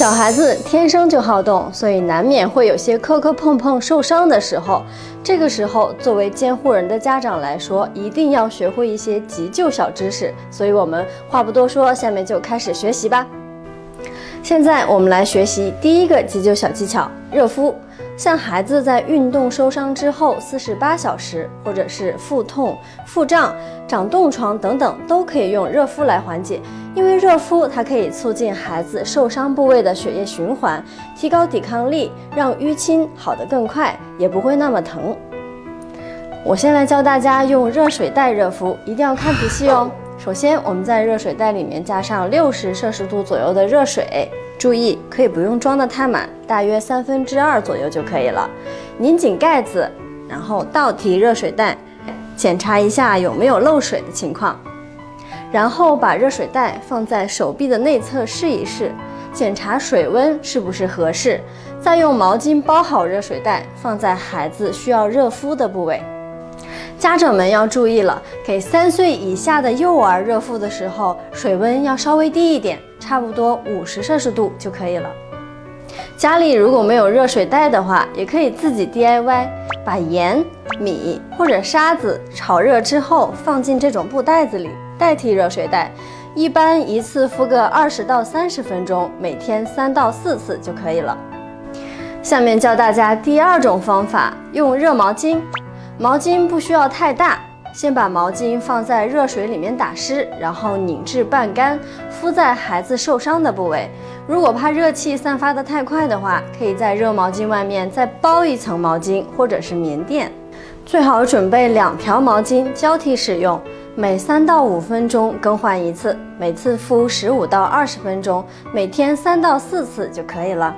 小孩子天生就好动，所以难免会有些磕磕碰碰受伤的时候。这个时候，作为监护人的家长来说，一定要学会一些急救小知识。所以我们话不多说，下面就开始学习吧。现在我们来学习第一个急救小技巧：热敷。像孩子在运动受伤之后四十八小时，或者是腹痛、腹胀、长冻疮等等，都可以用热敷来缓解。因为热敷它可以促进孩子受伤部位的血液循环，提高抵抗力，让淤青好得更快，也不会那么疼。我先来教大家用热水袋热敷，一定要看仔细哦。首先，我们在热水袋里面加上六十摄氏度左右的热水。注意，可以不用装得太满，大约三分之二左右就可以了。拧紧盖子，然后倒提热水袋，检查一下有没有漏水的情况。然后把热水袋放在手臂的内侧试一试，检查水温是不是合适。再用毛巾包好热水袋，放在孩子需要热敷的部位。家长们要注意了，给三岁以下的幼儿热敷的时候，水温要稍微低一点，差不多五十摄氏度就可以了。家里如果没有热水袋的话，也可以自己 DIY，把盐、米或者沙子炒热之后放进这种布袋子里，代替热水袋。一般一次敷个二十到三十分钟，每天三到四次就可以了。下面教大家第二种方法，用热毛巾。毛巾不需要太大，先把毛巾放在热水里面打湿，然后拧至半干，敷在孩子受伤的部位。如果怕热气散发的太快的话，可以在热毛巾外面再包一层毛巾或者是棉垫。最好准备两条毛巾交替使用，每三到五分钟更换一次，每次敷十五到二十分钟，每天三到四次就可以了。